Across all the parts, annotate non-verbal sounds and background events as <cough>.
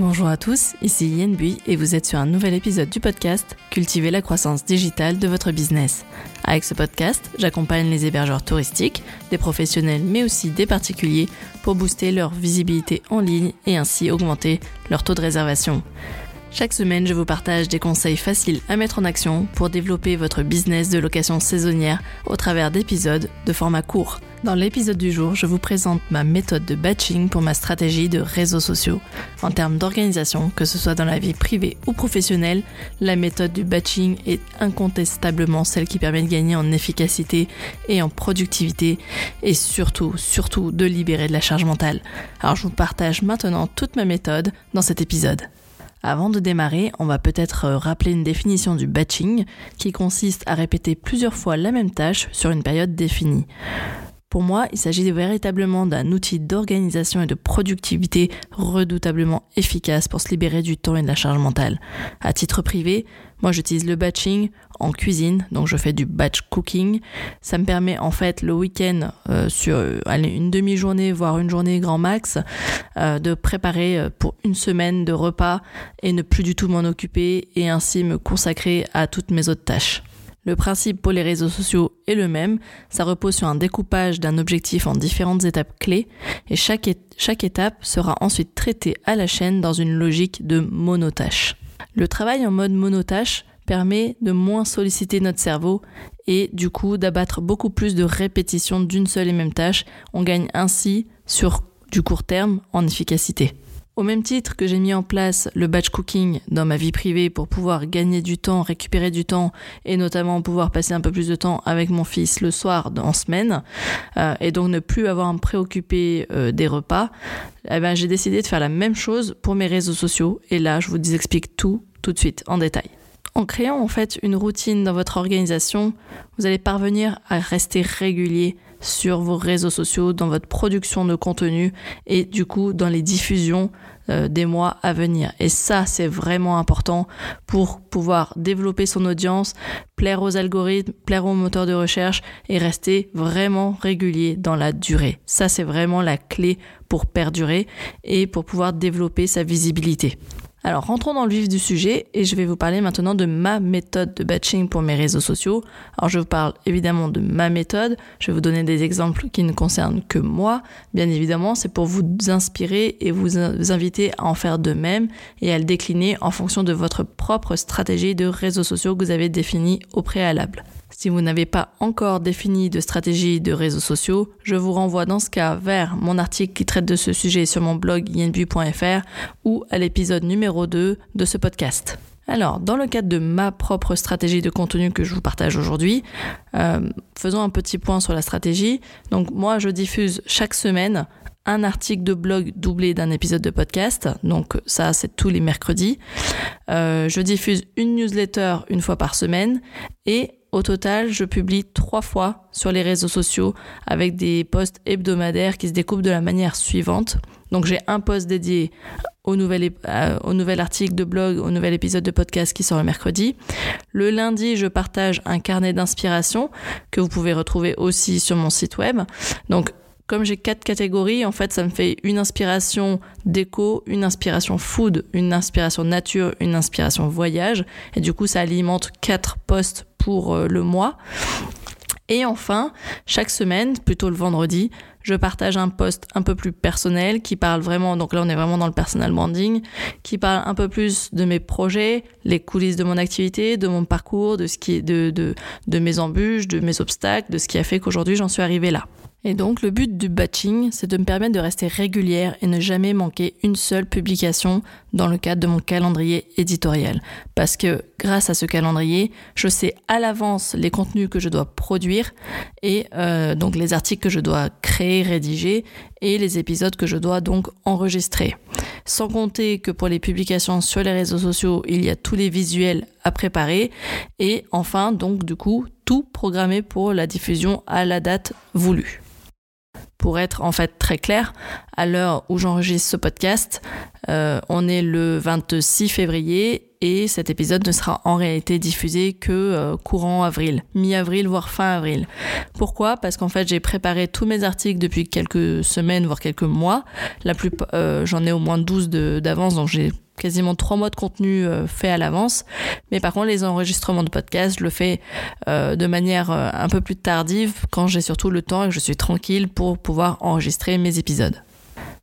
Bonjour à tous, ici Yen Bui et vous êtes sur un nouvel épisode du podcast Cultiver la croissance digitale de votre business. Avec ce podcast, j'accompagne les hébergeurs touristiques, des professionnels mais aussi des particuliers pour booster leur visibilité en ligne et ainsi augmenter leur taux de réservation. Chaque semaine, je vous partage des conseils faciles à mettre en action pour développer votre business de location saisonnière au travers d'épisodes de format court. Dans l'épisode du jour, je vous présente ma méthode de batching pour ma stratégie de réseaux sociaux. En termes d'organisation, que ce soit dans la vie privée ou professionnelle, la méthode du batching est incontestablement celle qui permet de gagner en efficacité et en productivité et surtout, surtout de libérer de la charge mentale. Alors je vous partage maintenant toute ma méthode dans cet épisode. Avant de démarrer, on va peut-être euh, rappeler une définition du batching qui consiste à répéter plusieurs fois la même tâche sur une période définie. Pour moi, il s'agit véritablement d'un outil d'organisation et de productivité redoutablement efficace pour se libérer du temps et de la charge mentale. À titre privé, moi j'utilise le batching en cuisine, donc je fais du batch cooking. Ça me permet en fait le week-end euh, sur euh, une demi-journée, voire une journée grand max, euh, de préparer pour une semaine de repas et ne plus du tout m'en occuper et ainsi me consacrer à toutes mes autres tâches. Le principe pour les réseaux sociaux est le même, ça repose sur un découpage d'un objectif en différentes étapes clés et chaque, chaque étape sera ensuite traitée à la chaîne dans une logique de monotâche. Le travail en mode monotâche permet de moins solliciter notre cerveau et du coup d'abattre beaucoup plus de répétitions d'une seule et même tâche. On gagne ainsi sur du court terme en efficacité. Au même titre que j'ai mis en place le batch cooking dans ma vie privée pour pouvoir gagner du temps, récupérer du temps et notamment pouvoir passer un peu plus de temps avec mon fils le soir en semaine euh, et donc ne plus avoir à me préoccuper euh, des repas, eh ben, j'ai décidé de faire la même chose pour mes réseaux sociaux et là je vous explique tout tout de suite en détail. En créant en fait une routine dans votre organisation, vous allez parvenir à rester régulier sur vos réseaux sociaux, dans votre production de contenu et du coup dans les diffusions euh, des mois à venir. Et ça, c'est vraiment important pour pouvoir développer son audience, plaire aux algorithmes, plaire aux moteurs de recherche et rester vraiment régulier dans la durée. Ça, c'est vraiment la clé pour perdurer et pour pouvoir développer sa visibilité. Alors rentrons dans le vif du sujet et je vais vous parler maintenant de ma méthode de batching pour mes réseaux sociaux. Alors je vous parle évidemment de ma méthode, je vais vous donner des exemples qui ne concernent que moi. Bien évidemment, c'est pour vous inspirer et vous inviter à en faire de même et à le décliner en fonction de votre propre stratégie de réseaux sociaux que vous avez définie au préalable. Si vous n'avez pas encore défini de stratégie de réseaux sociaux, je vous renvoie dans ce cas vers mon article qui traite de ce sujet sur mon blog yenbu.fr ou à l'épisode numéro 2 de ce podcast. Alors, dans le cadre de ma propre stratégie de contenu que je vous partage aujourd'hui, euh, faisons un petit point sur la stratégie. Donc, moi, je diffuse chaque semaine un article de blog doublé d'un épisode de podcast. Donc, ça, c'est tous les mercredis. Euh, je diffuse une newsletter une fois par semaine et au total, je publie trois fois sur les réseaux sociaux avec des posts hebdomadaires qui se découpent de la manière suivante. Donc j'ai un post dédié au nouvel, au nouvel article de blog, au nouvel épisode de podcast qui sort le mercredi. Le lundi, je partage un carnet d'inspiration que vous pouvez retrouver aussi sur mon site web. Donc comme j'ai quatre catégories, en fait, ça me fait une inspiration déco, une inspiration food, une inspiration nature, une inspiration voyage. Et du coup, ça alimente quatre posts pour euh, le mois. Et enfin, chaque semaine, plutôt le vendredi, je partage un post un peu plus personnel qui parle vraiment, donc là on est vraiment dans le personal branding, qui parle un peu plus de mes projets, les coulisses de mon activité, de mon parcours, de ce qui est de, de, de mes embûches, de mes obstacles, de ce qui a fait qu'aujourd'hui j'en suis arrivée là. Et donc le but du batching, c'est de me permettre de rester régulière et ne jamais manquer une seule publication dans le cadre de mon calendrier éditorial. Parce que grâce à ce calendrier, je sais à l'avance les contenus que je dois produire et euh, donc les articles que je dois créer, rédiger et les épisodes que je dois donc enregistrer. Sans compter que pour les publications sur les réseaux sociaux, il y a tous les visuels à préparer et enfin donc du coup tout programmé pour la diffusion à la date voulue. Pour être en fait très clair, à l'heure où j'enregistre ce podcast, euh, on est le 26 février et cet épisode ne sera en réalité diffusé que euh, courant avril, mi-avril voire fin avril. Pourquoi? Parce qu'en fait j'ai préparé tous mes articles depuis quelques semaines voire quelques mois. La plus, euh, j'en ai au moins 12 d'avance donc j'ai quasiment trois mois de contenu euh, fait à l'avance. Mais par contre, les enregistrements de podcast, je le fais euh, de manière euh, un peu plus tardive quand j'ai surtout le temps et que je suis tranquille pour pouvoir enregistrer mes épisodes.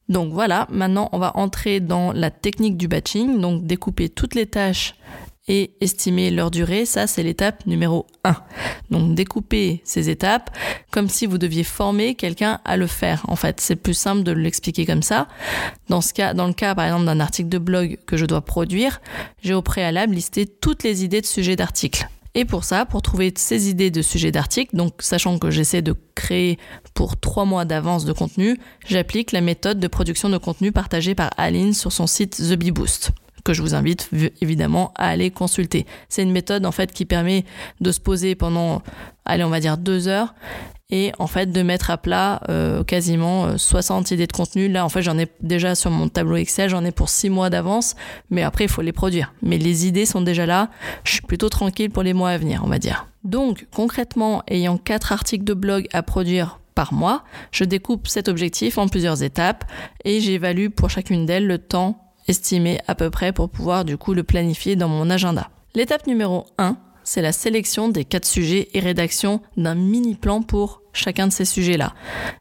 Donc voilà, maintenant on va entrer dans la technique du batching, donc découper toutes les tâches et estimer leur durée, ça c'est l'étape numéro 1. Donc découper ces étapes comme si vous deviez former quelqu'un à le faire. En fait, c'est plus simple de l'expliquer comme ça. Dans le cas par exemple d'un article de blog que je dois produire, j'ai au préalable listé toutes les idées de sujets d'article. Et pour ça, pour trouver ces idées de sujets d'article, donc sachant que j'essaie de créer pour trois mois d'avance de contenu, j'applique la méthode de production de contenu partagée par Aline sur son site The Bee Boost que je vous invite évidemment à aller consulter. C'est une méthode en fait qui permet de se poser pendant, allez on va dire deux heures et en fait de mettre à plat euh, quasiment 60 euh, idées de contenu. Là en fait j'en ai déjà sur mon tableau Excel, j'en ai pour six mois d'avance, mais après il faut les produire. Mais les idées sont déjà là, je suis plutôt tranquille pour les mois à venir on va dire. Donc concrètement ayant quatre articles de blog à produire par mois, je découpe cet objectif en plusieurs étapes et j'évalue pour chacune d'elles le temps estimé à peu près pour pouvoir du coup le planifier dans mon agenda. L'étape numéro 1, c'est la sélection des quatre sujets et rédaction d'un mini plan pour chacun de ces sujets-là.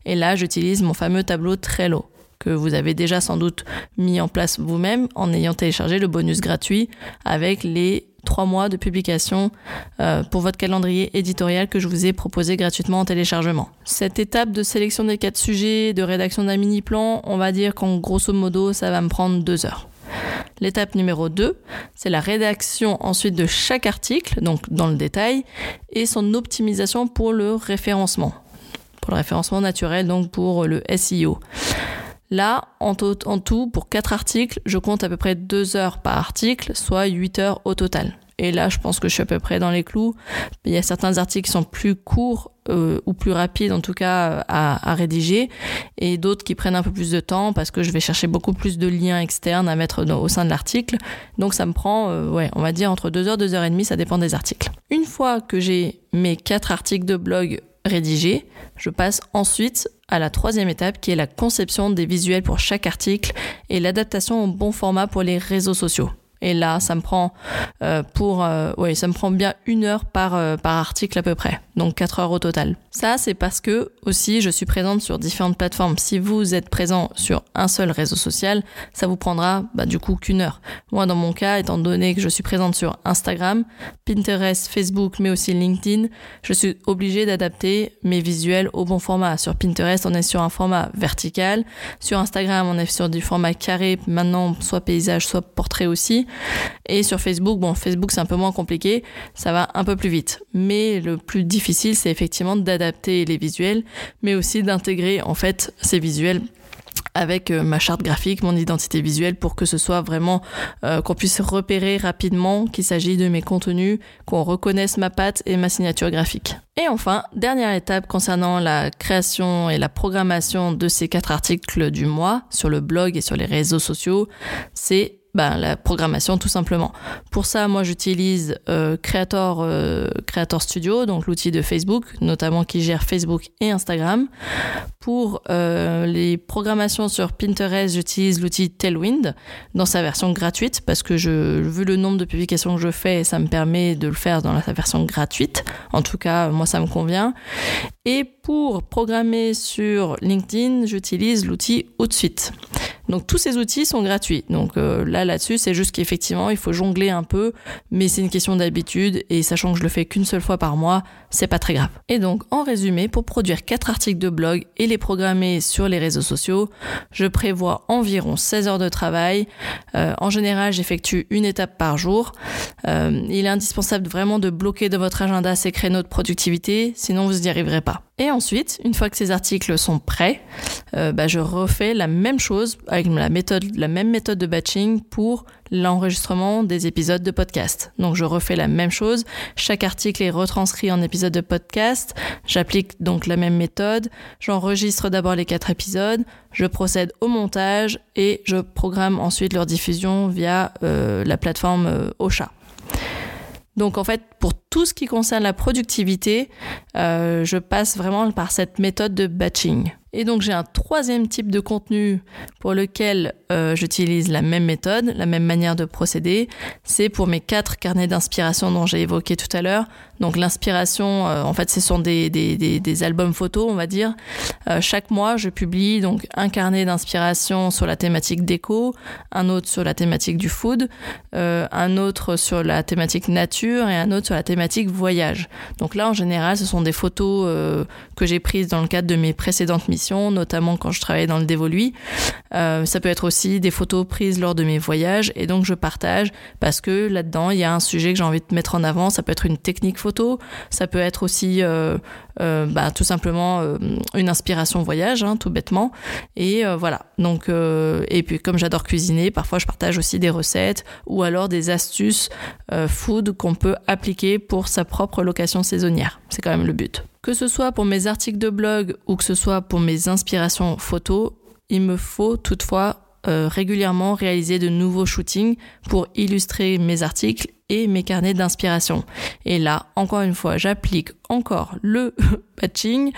Et là, j'utilise mon fameux tableau Trello que vous avez déjà sans doute mis en place vous-même en ayant téléchargé le bonus gratuit avec les trois mois de publication euh, pour votre calendrier éditorial que je vous ai proposé gratuitement en téléchargement. Cette étape de sélection des quatre sujets, de rédaction d'un mini-plan, on va dire qu'en grosso modo, ça va me prendre deux heures. L'étape numéro 2, c'est la rédaction ensuite de chaque article, donc dans le détail, et son optimisation pour le référencement. Pour le référencement naturel, donc pour le SEO. Là, en tout, pour 4 articles, je compte à peu près 2 heures par article, soit 8 heures au total. Et là, je pense que je suis à peu près dans les clous. Il y a certains articles qui sont plus courts euh, ou plus rapides, en tout cas, à, à rédiger, et d'autres qui prennent un peu plus de temps parce que je vais chercher beaucoup plus de liens externes à mettre au sein de l'article. Donc, ça me prend, euh, ouais, on va dire entre 2 heures, 2 heures et demie, ça dépend des articles. Une fois que j'ai mes quatre articles de blog rédigés, je passe ensuite à la troisième étape qui est la conception des visuels pour chaque article et l'adaptation au bon format pour les réseaux sociaux. Et là, ça me prend euh, pour, euh, ça me prend bien une heure par euh, par article à peu près, donc quatre heures au total. Ça, c'est parce que aussi, je suis présente sur différentes plateformes. Si vous êtes présent sur un seul réseau social, ça vous prendra bah, du coup qu'une heure. Moi, dans mon cas, étant donné que je suis présente sur Instagram, Pinterest, Facebook, mais aussi LinkedIn, je suis obligée d'adapter mes visuels au bon format. Sur Pinterest, on est sur un format vertical. Sur Instagram, on est sur du format carré. Maintenant, soit paysage, soit portrait aussi. Et sur Facebook, bon, Facebook c'est un peu moins compliqué, ça va un peu plus vite. Mais le plus difficile, c'est effectivement d'adapter les visuels, mais aussi d'intégrer en fait ces visuels avec euh, ma charte graphique, mon identité visuelle pour que ce soit vraiment euh, qu'on puisse repérer rapidement qu'il s'agit de mes contenus, qu'on reconnaisse ma patte et ma signature graphique. Et enfin, dernière étape concernant la création et la programmation de ces quatre articles du mois sur le blog et sur les réseaux sociaux, c'est ben, la programmation tout simplement. Pour ça, moi j'utilise euh, Creator, euh, Creator Studio, donc l'outil de Facebook, notamment qui gère Facebook et Instagram. Pour euh, les programmations sur Pinterest, j'utilise l'outil Tailwind dans sa version gratuite parce que je, vu le nombre de publications que je fais, ça me permet de le faire dans la version gratuite. En tout cas, moi ça me convient. Et pour programmer sur LinkedIn, j'utilise l'outil Outsuite. Donc tous ces outils sont gratuits. Donc euh, là là-dessus, c'est juste qu'effectivement, il faut jongler un peu, mais c'est une question d'habitude et sachant que je le fais qu'une seule fois par mois, c'est pas très grave. Et donc en résumé, pour produire quatre articles de blog et les programmer sur les réseaux sociaux, je prévois environ 16 heures de travail. Euh, en général, j'effectue une étape par jour. Euh, il est indispensable vraiment de bloquer de votre agenda ces créneaux de productivité, sinon vous n'y arriverez pas. Et ensuite, une fois que ces articles sont prêts, euh, bah, je refais la même chose avec la, méthode, la même méthode de batching pour l'enregistrement des épisodes de podcast. Donc je refais la même chose. Chaque article est retranscrit en épisode de podcast. J'applique donc la même méthode. J'enregistre d'abord les quatre épisodes. Je procède au montage et je programme ensuite leur diffusion via euh, la plateforme euh, Ocha. Donc en fait, pour tout ce qui concerne la productivité, euh, je passe vraiment par cette méthode de batching. Et donc j'ai un troisième type de contenu pour lequel euh, j'utilise la même méthode, la même manière de procéder. C'est pour mes quatre carnets d'inspiration dont j'ai évoqué tout à l'heure. Donc l'inspiration, euh, en fait, ce sont des, albums photos, on va dire. Euh, chaque mois, je publie donc un carnet d'inspiration sur la thématique déco, un autre sur la thématique du food, un autre sur la thématique nature et un autre sur la thématique voyage. Donc là, en général, ce sont des photos que j'ai prises dans le cadre de mes précédentes missions notamment quand je travaillais dans le dévoluy. Euh, ça peut être aussi des photos prises lors de mes voyages et donc je partage parce que là-dedans il y a un sujet que j'ai envie de mettre en avant. Ça peut être une technique photo, ça peut être aussi euh, euh, bah, tout simplement une inspiration voyage, hein, tout bêtement. Et voilà. Donc et puis comme j'adore cuisiner, parfois je partage aussi des recettes ou alors des astuces food qu'on peut appliquer pour sa propre location saisonnière. C'est quand même le but. Que ce soit pour mes articles de blog ou que ce soit pour mes inspirations photos, il me faut toutefois euh, régulièrement réaliser de nouveaux shootings pour illustrer mes articles et mes carnets d'inspiration. Et là, encore une fois, j'applique encore le <laughs> batching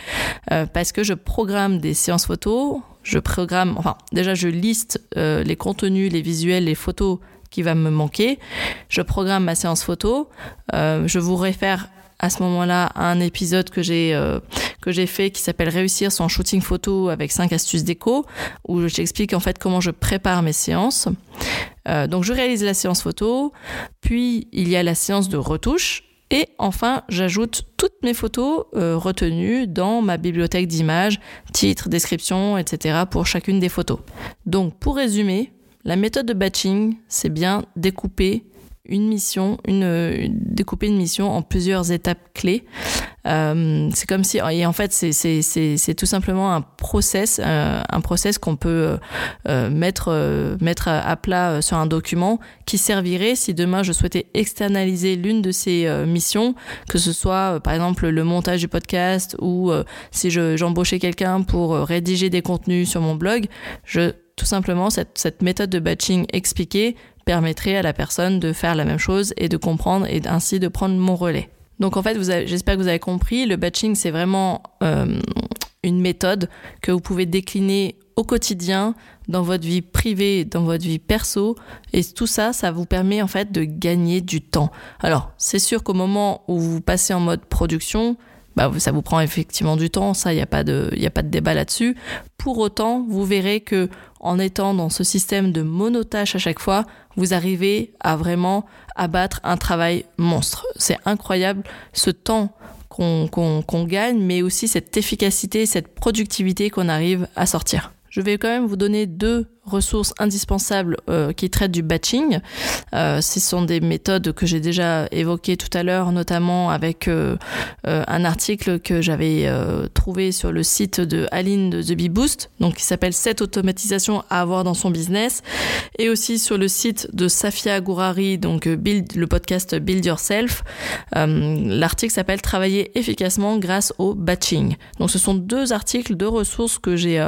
euh, parce que je programme des séances photos, je programme, enfin déjà je liste euh, les contenus, les visuels, les photos qui va me manquer. Je programme ma séance photo. je vous réfère à ce moment-là un épisode que j'ai euh, que j'ai fait qui s'appelle réussir son shooting photo avec 5 astuces déco où j'explique en fait comment je prépare mes séances. Euh, donc je réalise la séance photo, puis il y a la séance de retouche et enfin j'ajoute toutes mes photos euh, retenues dans ma bibliothèque d'images, titres, descriptions, etc. pour chacune des photos. Donc pour résumer, la méthode de batching, c'est bien découper une mission, une, découper une mission en plusieurs étapes clés. Euh, c'est comme si, et en fait, c'est tout simplement un process, euh, un process qu'on peut euh, mettre, mettre à, plat sur un document qui servirait si demain je souhaitais externaliser l'une de ces missions, que ce soit par exemple le montage du podcast ou si j'embauchais quelqu'un pour rédiger des contenus sur mon blog, je tout simplement cette, cette méthode de batching expliquée permettrait à la personne de faire la même chose et de comprendre et ainsi de prendre mon relais. Donc en fait, j'espère que vous avez compris, le batching c'est vraiment euh, une méthode que vous pouvez décliner au quotidien, dans votre vie privée, dans votre vie perso, et tout ça, ça vous permet en fait de gagner du temps. Alors, c'est sûr qu'au moment où vous passez en mode production, bah, ça vous prend effectivement du temps, ça, il n'y a, pas de, débat là-dessus. Pour autant, vous verrez que en étant dans ce système de monotâche à chaque fois, vous arrivez à vraiment abattre un travail monstre. C'est incroyable ce temps qu'on gagne, mais aussi cette efficacité, cette productivité qu'on arrive à sortir. Je vais quand même vous donner deux ressources indispensables euh, qui traitent du batching. Euh, ce sont des méthodes que j'ai déjà évoquées tout à l'heure, notamment avec euh, euh un article que j'avais euh, trouvé sur le site de Aline de The Bee Boost, donc qui s'appelle 7 automatisations à avoir dans son business, et aussi sur le site de Safia Gourari, donc Build, le podcast Build Yourself. L'article s'appelle Travailler efficacement grâce au batching. Donc ce sont deux articles, deux ressources que j'ai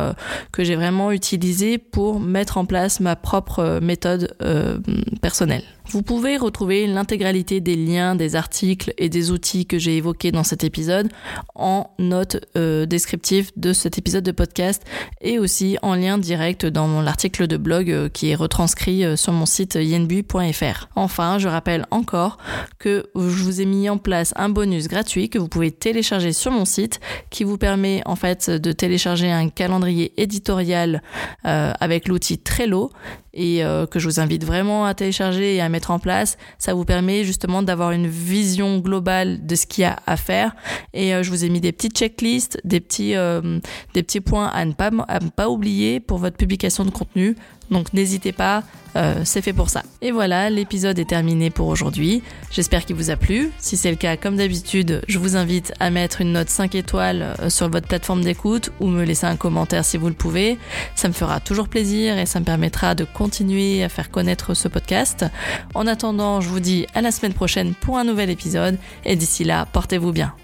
que j'ai vraiment utilisées pour mettre en place ma propre euh, méthode euh, personnelle. Vous pouvez retrouver l'intégralité des liens, des articles et des outils que j'ai évoqués dans cet épisode en note euh, descriptive de cet épisode de podcast et aussi en lien direct dans l'article de blog euh, qui est retranscrit euh, sur mon site yenbu.fr. Enfin, je rappelle encore que je vous ai mis en place un bonus gratuit que vous pouvez télécharger sur mon site qui vous permet en fait de télécharger un calendrier éditorial euh, avec l'outil Trello et euh, que je vous invite vraiment à télécharger et à mettre en place. Ça vous permet justement d'avoir une vision globale de ce qu'il y a à faire. Et euh, je vous ai mis des petites checklists, des petits, euh, des petits points à ne, pas, à ne pas oublier pour votre publication de contenu. Donc n'hésitez pas, euh, c'est fait pour ça. Et voilà, l'épisode est terminé pour aujourd'hui. J'espère qu'il vous a plu. Si c'est le cas, comme d'habitude, je vous invite à mettre une note 5 étoiles euh, sur votre plateforme d'écoute ou me laisser un commentaire si vous le pouvez. Ça me fera toujours plaisir et ça me permettra de continuer à faire connaître ce podcast. En attendant, je vous dis à la semaine prochaine pour un nouvel épisode et d'ici là, portez-vous bien.